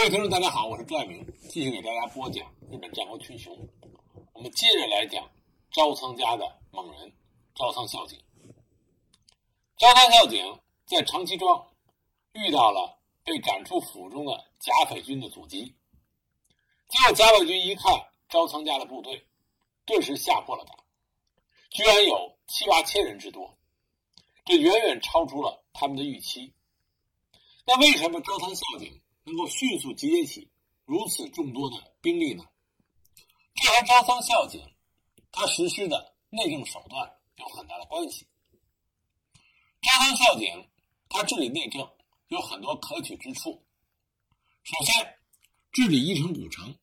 各位听众，大家好，我是朱爱明，继续给大家播讲日本战国群雄。我们接着来讲朝仓家的猛人朝仓孝景。朝仓孝景在长崎庄遇到了被赶出府中的甲斐军的阻击，结果甲斐军一看朝仓家的部队，顿时吓破了胆，居然有七八千人之多，这远远超出了他们的预期。那为什么朝仓孝景？能够迅速集结起如此众多的兵力呢？这和招仓孝景他实施的内政手段有很大的关系。招仓孝景他治理内政有很多可取之处。首先，治理伊城古城。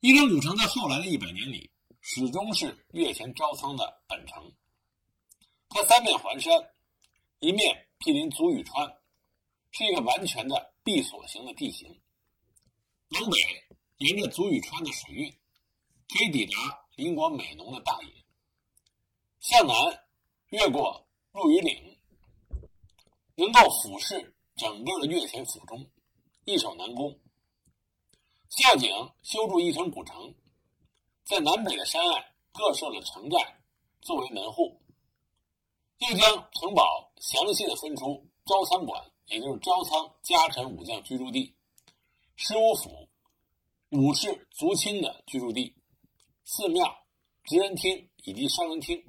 伊城古城在后来的一百年里，始终是越前招仓的本城。它三面环山，一面毗邻足羽川，是一个完全的。闭锁型的地形，往北沿着足羽川的水运，可以抵达邻国美浓的大野；向南越过入羽岭，能够俯视整个的越前府中，易守难攻。孝景修筑一城古城，在南北的山岸各设了城寨作为门户，又将城堡详细的分出招仓馆。也就是招仓家臣武将居住地、十五府、武士族亲的居住地、寺庙、职人厅以及商人厅，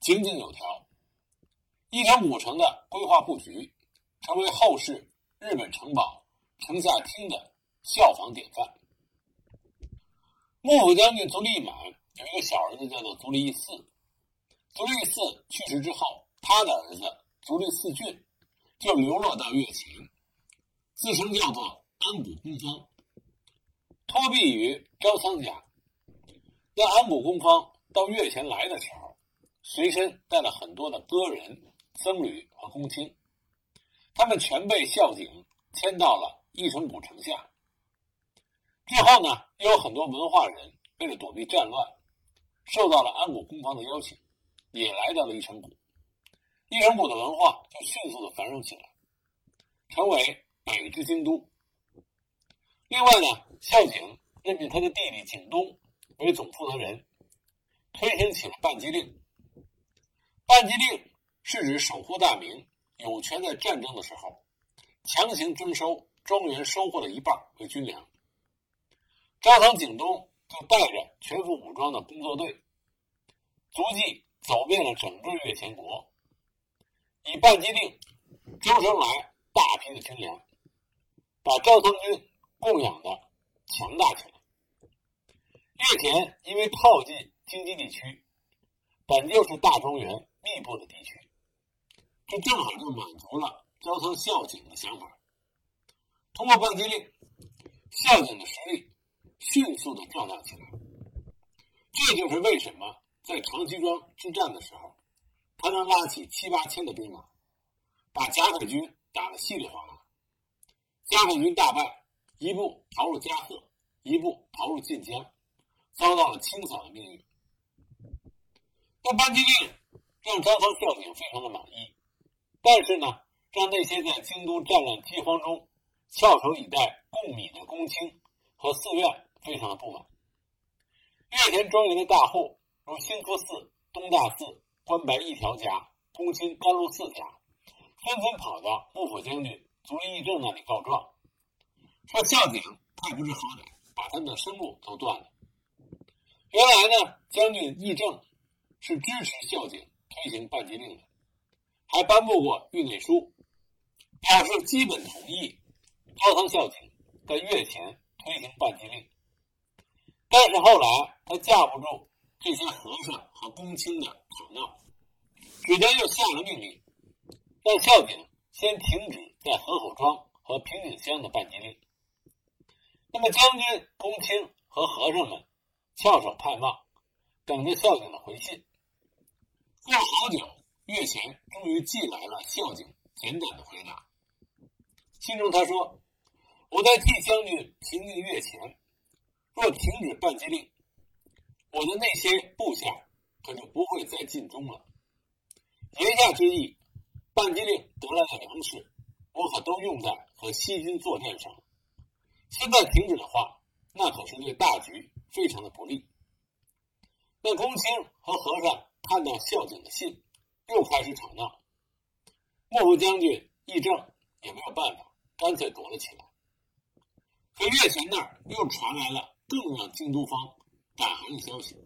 井井有条。一城古城的规划布局，成为后世日本城堡城下厅的效仿典范。幕府将军足利满有一个小儿子，叫做足利义嗣。足利义嗣去世之后，他的儿子足利四俊。就流落到越前，自称叫做安谷公方，托庇于招仓家。那安谷公方到越前来的时候，随身带了很多的歌人、僧侣和公卿，他们全被孝景迁到了一城古城下。之后呢，又有很多文化人为了躲避战乱，受到了安谷公方的邀请，也来到了一城古。伊城谷的文化就迅速的繁荣起来，成为北之京都。另外呢，孝景任命他的弟弟景东为总负责人，推行起了半击令。半击令是指守护大明，有权在战争的时候强行征收庄园收获的一半为军粮。招仓景东就带着全副武装的工作队，足迹走遍了整个越前国。以半击令招生来大批的军粮，把招仓军供养的强大起来。越前因为靠近京畿地区，本就是大庄园密布的地区，这正好就满足了招仓孝景的想法。通过半击令，孝景的实力迅速的壮大起来。这就是为什么在长崎庄之战的时候。他能拉起七八千的兵马，把甲斐军打得稀里哗啦。甲斐军大败，一部逃入加贺，一部逃入晋江，遭到了清扫的命运。那班机令让招仓孝景非常的满意，但是呢，让那些在京都战乱饥荒中翘首以待供米的公卿和寺院非常的不满。越田庄园的大户如兴福寺、东大寺。关白一条家、公卿甘露四家，纷纷跑到幕府将军足利义政那里告状，说孝景太不知好歹，把他们的生路都断了。原来呢，将军义政是支持孝景推行半击令的，还颁布过谕内书，表示基本同意高仓孝景在月前推行半击令。但是后来他架不住。这些和尚和公卿的吵闹，只得又下了命令，让孝景先停止在河口庄和平井乡的半击令。那么将军、公卿和和尚们翘首盼望，等着孝景的回信。过了好久，月前终于寄来了孝景简短的回答。信中他说：“我在替将军平定月前，若停止半击令。”我的那些部下可就不会再尽忠了。言下之意，半击令得来的粮食，我可都用在和西军作战上。现在停止的话，那可是对大局非常的不利。那公卿和和尚看到孝景的信，又开始吵闹。幕府将军议政也没有办法，干脆躲了起来。可月前那儿又传来了更让京都方胆寒的消息：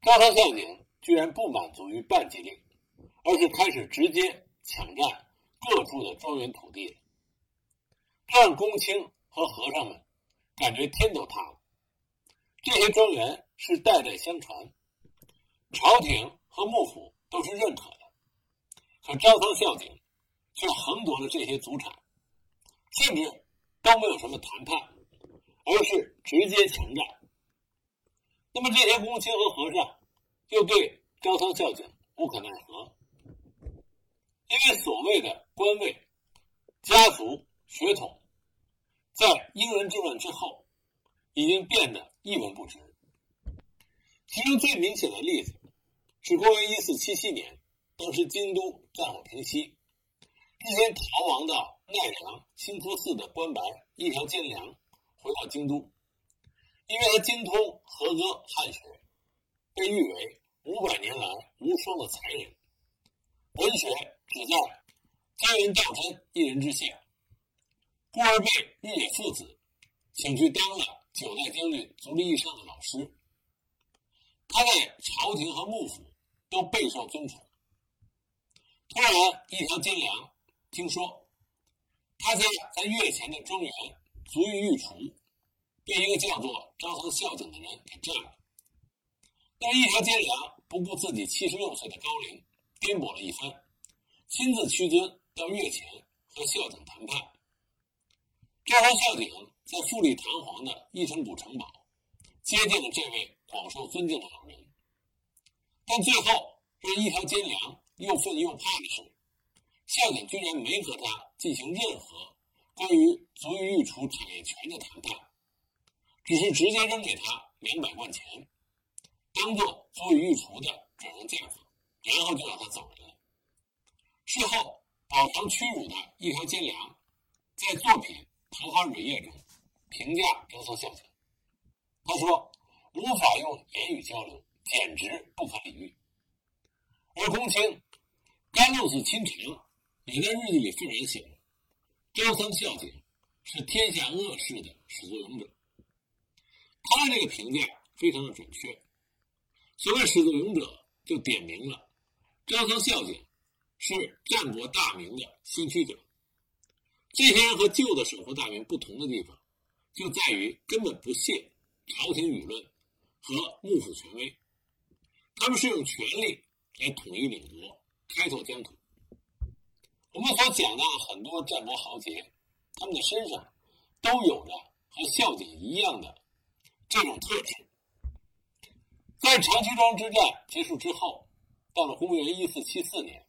招仓孝景居然不满足于半级令，而是开始直接抢占各处的庄园土地了，这让公卿和和尚们感觉天都塌了。这些庄园是代代相传，朝廷和幕府都是认可的。可招仓孝景却横夺了这些祖产，甚至都没有什么谈判，而是直接强占。那么这些公卿和和尚又对招仓孝景无可奈何，因为所谓的官位、家族、血统，在英人之乱之后已经变得一文不值。其中最明显的例子是公元一四七七年。当时京都战火平息，之前逃亡到奈良清福寺的关白一条兼良回到京都，因为他精通和歌汉学，被誉为五百年来无双的才人，文学只在菅原道真一人之下，故而被日野父子请去当了九代将军足利义尚的老师。他在朝廷和幕府都备受尊崇。突然，一条金梁听说他家在月前的庄园足浴御厨被一个叫做招仓孝景的人给占了。但一条金梁不顾自己七十六岁的高龄，颠簸了一番，亲自屈尊到月前和孝景谈判。招仓孝景在富丽堂皇的伊城谷城堡接见了这位广受尊敬的老人，但最后让一条金梁。又愤又怕的是，孝景居然没和他进行任何关于足浴御厨产业权的谈判，只是直接扔给他两百贯钱，当做足浴御厨的转让价格，然后就让他走人了。事后，饱尝屈辱的一条奸良，在作品《桃花蕊叶》中评价招仓孝景，他说：“无法用言语交流，简直不可理喻。”而公卿。甘露寺亲长也在日记里愤然写了：“招仓孝景是天下恶事的始作俑者。”他的这个评价非常的准确。所谓始作俑者，就点明了招仓孝景是战国大名的先驱者。这些人和旧的守护大名不同的地方，就在于根本不屑朝廷舆论和幕府权威，他们是用权力来统一领国。开拓疆土。我们所讲到的很多战国豪杰，他们的身上都有着和孝景一样的这种特质。在长崎庄之战结束之后，到了公元一四七四年，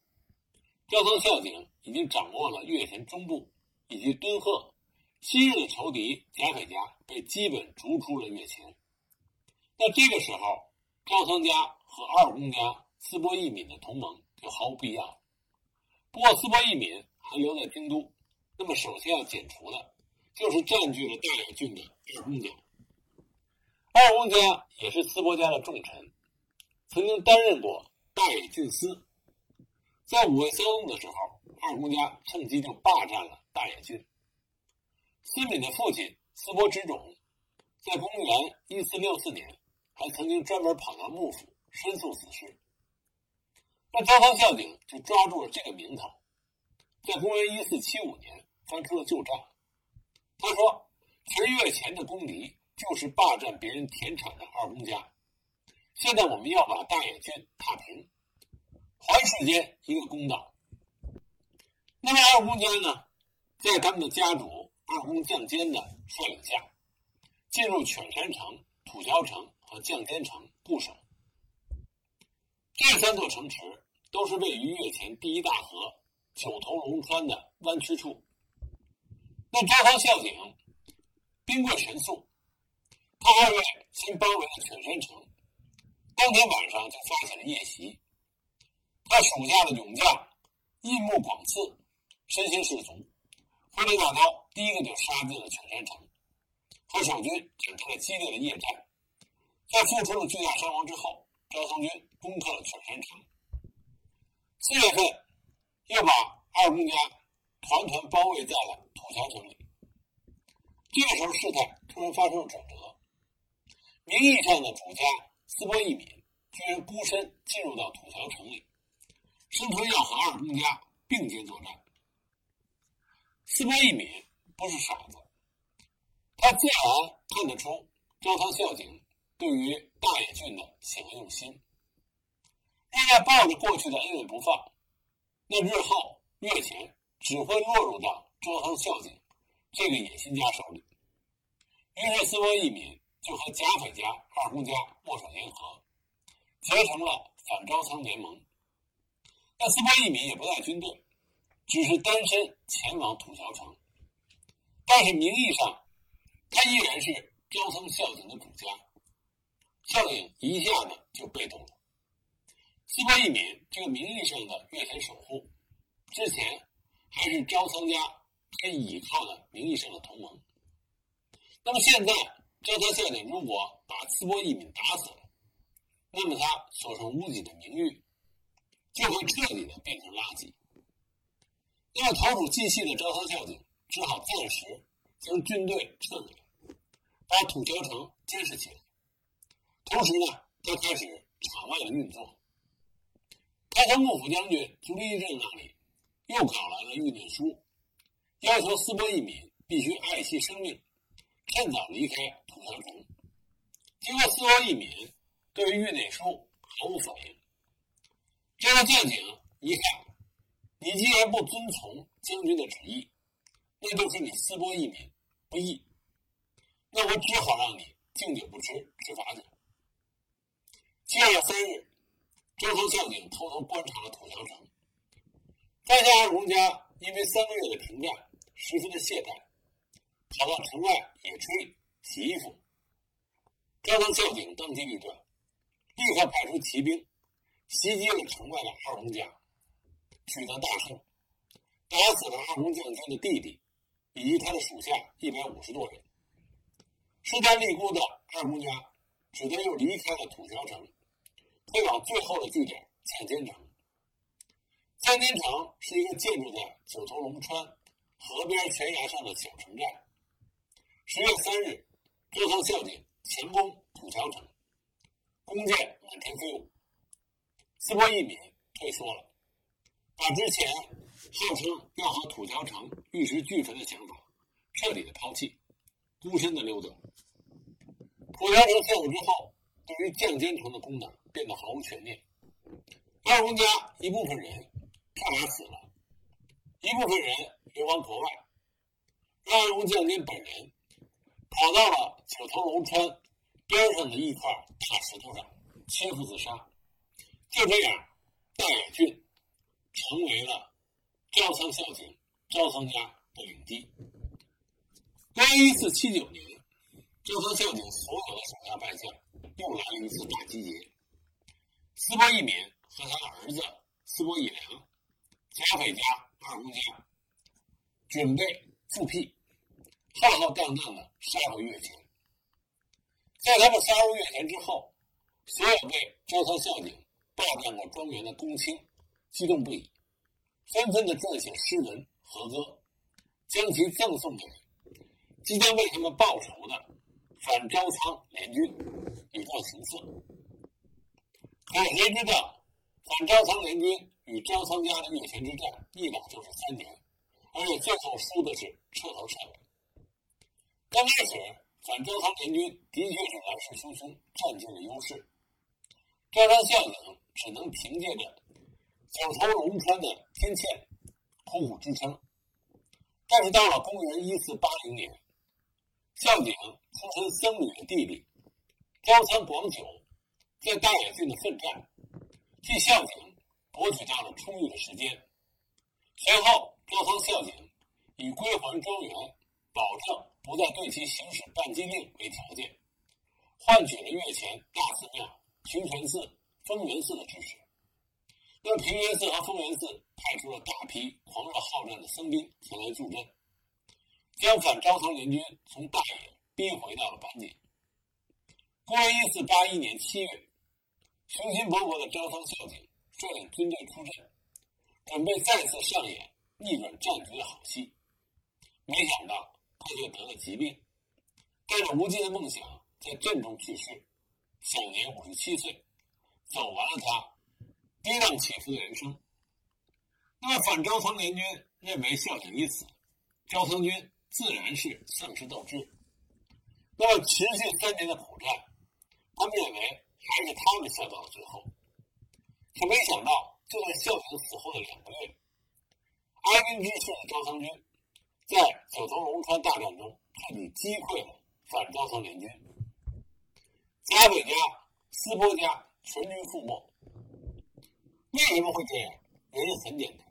招仓孝景已经掌握了越前中部以及敦贺，昔日的仇敌甲斐家被基本逐出了越前。那这个时候，赵仓家和二宫家斯波义敏的同盟。就毫无必要。不过，斯波义敏还留在京都，那么首先要剪除的，就是占据了大野郡的二宫家。二宫家也是斯波家的重臣，曾经担任过大野郡司。在五位骚动的时候，二宫家趁机就霸占了大野郡。斯敏的父亲斯波之种，在公元一四六四年，还曾经专门跑到幕府申诉此事。那招仓孝景就抓住了这个名头，在公元一四七五年翻出了旧账。他说：“十月前的公敌就是霸占别人田产的二公家，现在我们要把大野郡踏平，还世间一个公道。”那么二公家呢，在他们的家主二宫将监的率领下，进入犬山城、土桥城和将监城固守。这三座城池都是位于越前第一大河九头龙川的弯曲处。那招仓孝景兵贵神速，他二位先包围了犬山城，当天晚上就发起了夜袭。他属下的勇将印木广次身先士卒，挥着大刀，第一个就杀进了犬山城，和守军展开了激烈的夜战。在付出了巨大伤亡之后，赵仓军攻克了犬山城。四月份，又把二公家团团包围在了土桥城里。这个时候，事态突然发生了转折。名义上的主家斯波义敏居然孤身进入到土桥城里，声称要和二公家并肩作战。斯波义敏不是傻子，他自然看得出招仓孝景对于大野郡的险恶用心。若要抱着过去的恩怨不放，那日后越前只会落入到招仓孝景这个野心家手里。于是斯波义敏。就和甲斐家、二公家握手言和，结成了反招仓联盟。但斯波义敏也不带军队，只是单身前往土桥城。但是名义上，他依然是招仓孝景的主家。孝景一下子就被动了。斯波义敏这个名义上的越前守护，之前还是招仓家可以依靠的名义上的同盟。那么现在，招仓孝景如果把斯波义敏打死了，那么他所剩无几的名誉就会彻底的变成垃圾。那么投鼠忌器的招仓孝景只好暂时将军队撤回来，把土桥城监视起来。同时呢，他开始场外的运作。他从幕府将军足利义政那里又搞来了御念书，要求斯波义敏必须爱惜生命。趁早离开土桥城。经过斯波一敏对于谕内书毫无反应。这个将警一看，你既然不遵从将军的旨意，那就是你斯波一敏不义。那我只好让你敬酒不吃吃罚酒。七月三日，周仓将警偷偷观察了土桥城，发现二公家因为三个月的停战，十分的懈怠。跑到城外野炊、洗衣服。招仓孝景当机立断，立刻派出骑兵袭击了城外的二公家，取得大胜，打死了二公将军的弟弟以及他的属下一百五十多人。势单力孤的二公家只得又离开了土桥城，退往最后的据点绛间城。绛间城是一个建筑在九头龙川河边悬崖上的小城寨。十月三日，周仓孝景强攻土桥城，弓箭满天飞舞。斯波义敏退缩了，把之前号称要和土桥城玉石俱焚的想法彻底的抛弃，孤身的溜走。土桥城陷落之后，对于绛间城的功能变得毫无悬念。二公家一部分人差点死了，一部分人流亡国外，二公将军本人。跑到了九头龙川边上的一块大石头上，切腹自杀。就这样，大野郡成为了招仓孝景、招仓家的领地。公元一四七九年，招仓孝景所有的手下败将又来了一次大集结。斯波义敏和他的儿子斯波义良、贾斐家二公家准备复辟。浩浩荡荡的杀回越前，在他们杀入越前之后，所有被招仓孝景霸占过庄园的公卿激动不已，纷纷的撰写诗文和歌，将其赠送给即将为他们报仇的反招仓联军，以报情色。可谁知道，反招仓联军与招仓家的越前之战一打就是三年，而且最后输的是彻头彻尾。刚开始，反招仓联军的确是来势汹汹，占据了优势。招仓孝景只能凭借着九头龙川的天堑，苦苦支撑。但是到了公元一四八零年，孝景出身僧侣的弟弟招仓广久，在大野郡的奋战，替孝景博取到了充裕的时间。随后，招仓孝景以归还庄园，保证。不再对其行使半禁令为条件，换取了越前大寺庙平泉寺、丰源寺的支持。那平原寺和丰源寺派出了大批狂热好战的僧兵前来助阵，将反招仓联军从大野逼回到了板井。公元一四八一年七月，雄心勃勃的招仓孝景率领军队出阵，准备再次上演逆转战局的好戏。没想到他就得了疾病，带着无尽的梦想在阵中去世，享年五十七岁，走完了他跌宕起伏的人生。那么反招仓联军认为孝景已死，招仓军自然是丧失斗志。那么持续三年的苦战，他们认为还是他们笑到了最后。可没想到，就在孝景死后的两个月，哀兵之士的招仓军。在九头龙川大战中，彻底击溃了反昭仓联军，加北家、斯波家全军覆没。为什么会这样？原因很简单，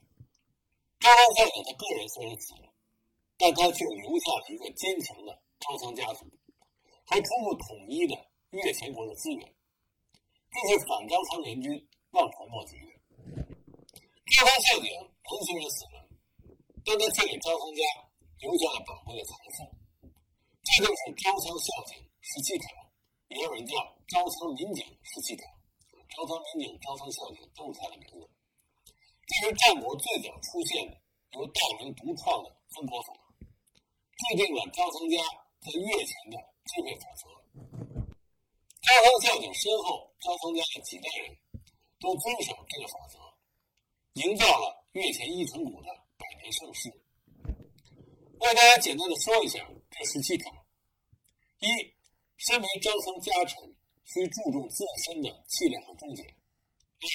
招仓孝景他个人虽然死了，但他却留下了一个坚强的招仓家族，还初步统一的越前国的资源，这是反招仓联军望尘莫及的。招仓孝景人虽然死了，但他却给招仓家。留下了宝贵的财富，这就是招仓孝景十七条，也有人叫招仓民警十七条。招仓民警、招仓孝景都是他的名字。这是战国最早出现的由大明独创的分国法，制定了招仓家在越前的支配法则。招仓孝景身后，招仓家的几代人都遵守这个法则，营造了越前一城谷的百年盛世。为大家简单的说一下这十七条：一，身为招仓家臣，需注重自身的气量和忠节；二，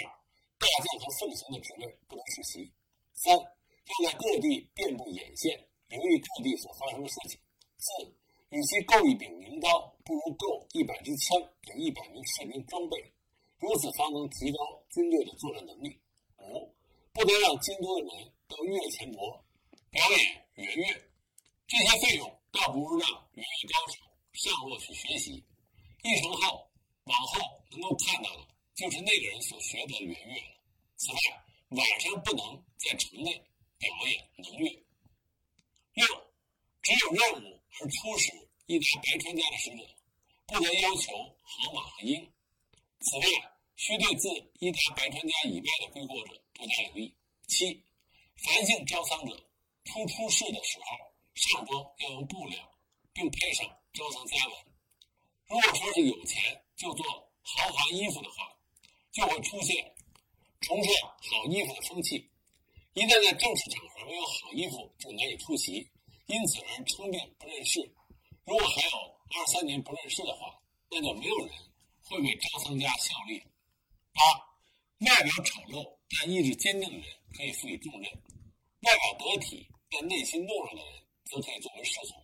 大将和奉行的职位不能世袭；三，要在各地遍布眼线，留意各地所发生的事情；四，与其购一柄名刀，不如购一百支枪，给一百名士兵装备，如此方能提高军队的作战能力；五，不得让京都的人到越前国表演圆月。这些费用倒不如让园乐高手上路去学习，一成后往后能够看到的就是那个人所学的圆乐了。此外，晚上不能在城内表演能乐。六，只有任务而出使一达白川家的使者，不得要求好马和鹰。此外，需对自一达白川家以外的归国者多加留意。七，凡姓招商者出出世的时候。上装要用布料，并配上招仓家纹。如果说是有钱就做豪华衣服的话，就会出现崇尚好衣服的风气。一旦在正式场合没有好衣服，就难以出席，因此而称病不认事。如果还有二三年不认事的话，那就没有人会为招仓家效力。八，外表丑陋但意志坚定的人可以赋予重任；外表得体但内心懦弱的人。则可以作为侍从。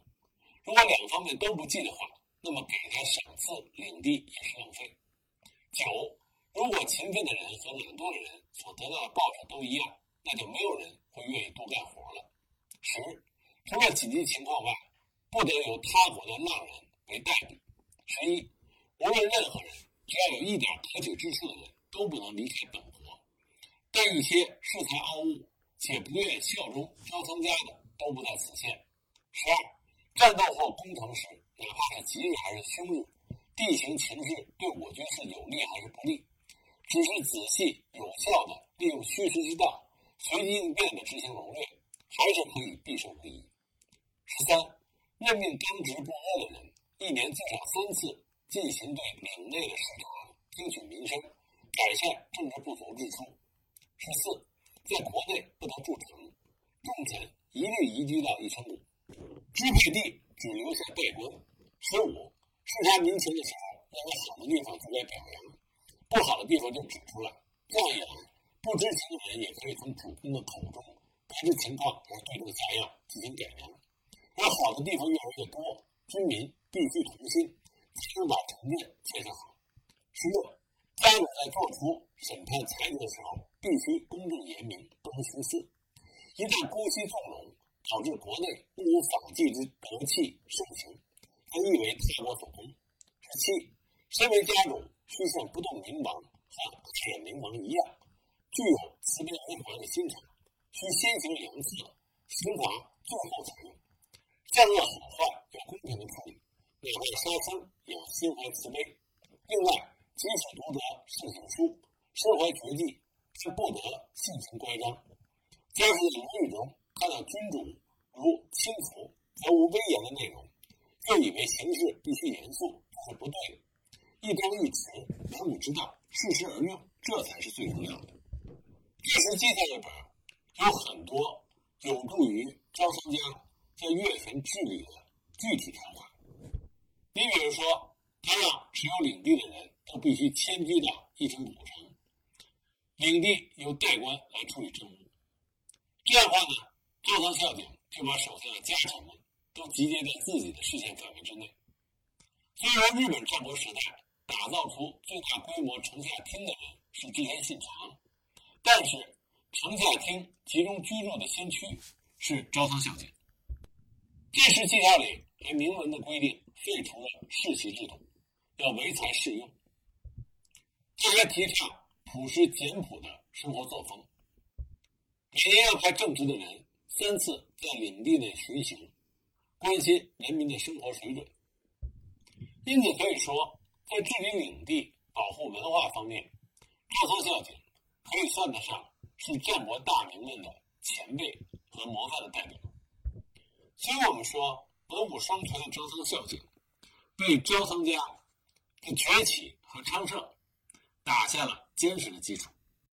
如果两方面都不计的话，那么给他赏赐领地也是浪费。九，如果勤奋的人和懒惰的人所得到的报酬都一样，那就没有人会愿意多干活了。十，除了紧急情况外，不得由他国的浪人为代笔。十一，无论任何人，只要有一点可取之处的人，都不能离开本国。但一些恃才傲物且不愿效忠招仓家的，都不在此限。十二，战斗或攻城时，哪怕是吉日还是凶日，地形情势对我军是有利还是不利，只是仔细有效的利用虚实之道，随机应变的执行谋略，还是可以必胜无疑。十三，任命刚直不阿的人，一年最少三次进行对领内的视察，听取民生，改善政治不足之处。十四，在国内不能筑城，重臣一律移居到一城谷。支配地只留下代官。十五，视察民情的时候，认为好的地方出来表扬，不好的地方就指出来。这样一来，不知情的人也可以从主公的口中得知情况，而对这个家样进行改良。而好的地方越来越多，军民必须同心，才能把城镇建设好。十六，家主在做出审判裁决的时候，必须公正严明，不能徇私。一旦姑息纵容。导致国内不无法纪之德气盛行，还亦为他国所攻。十七，身为家主，需像不动明王和铁明王一样，具有慈悲为怀的心肠，需先行良策，刑罚最后采用，善恶好坏要公平的处理，哪怕杀生也要心怀慈悲。另外，即使读得圣贤书，身怀绝技，却不得性情乖张。假使在言语中看到君主如轻浮而无威严的内容，就以为行事必须严肃，这是不对的。一张一弛，言语之道，适时而用，这才是最重要的。这时接下一本有很多有助于招商家在越权治理的具体条款。你比如说，他让持有领地的人都必须迁居到一城古城，领地由代官来处理政务。这样的话呢，招仓孝景就把手下的家臣们都集结在自己的视线范围之内。虽然日本战国时代打造出最大规模城下町的人是织田信长，但是城下町集中居住的先驱是招仓孝景。这时七条里还明文的规定。废除了世袭制度，要唯才是用。这还提倡朴实简朴的生活作风，每年要派正直的人三次在领地内巡行，关心人民的生活水准。因此可以说，在治理领地、保护文化方面，赵仓孝景可以算得上是战国大名们的前辈和模范的代表。所以我们说，文武双全的赵仓孝景。为招仓家的崛起和昌盛打下了坚实的基础。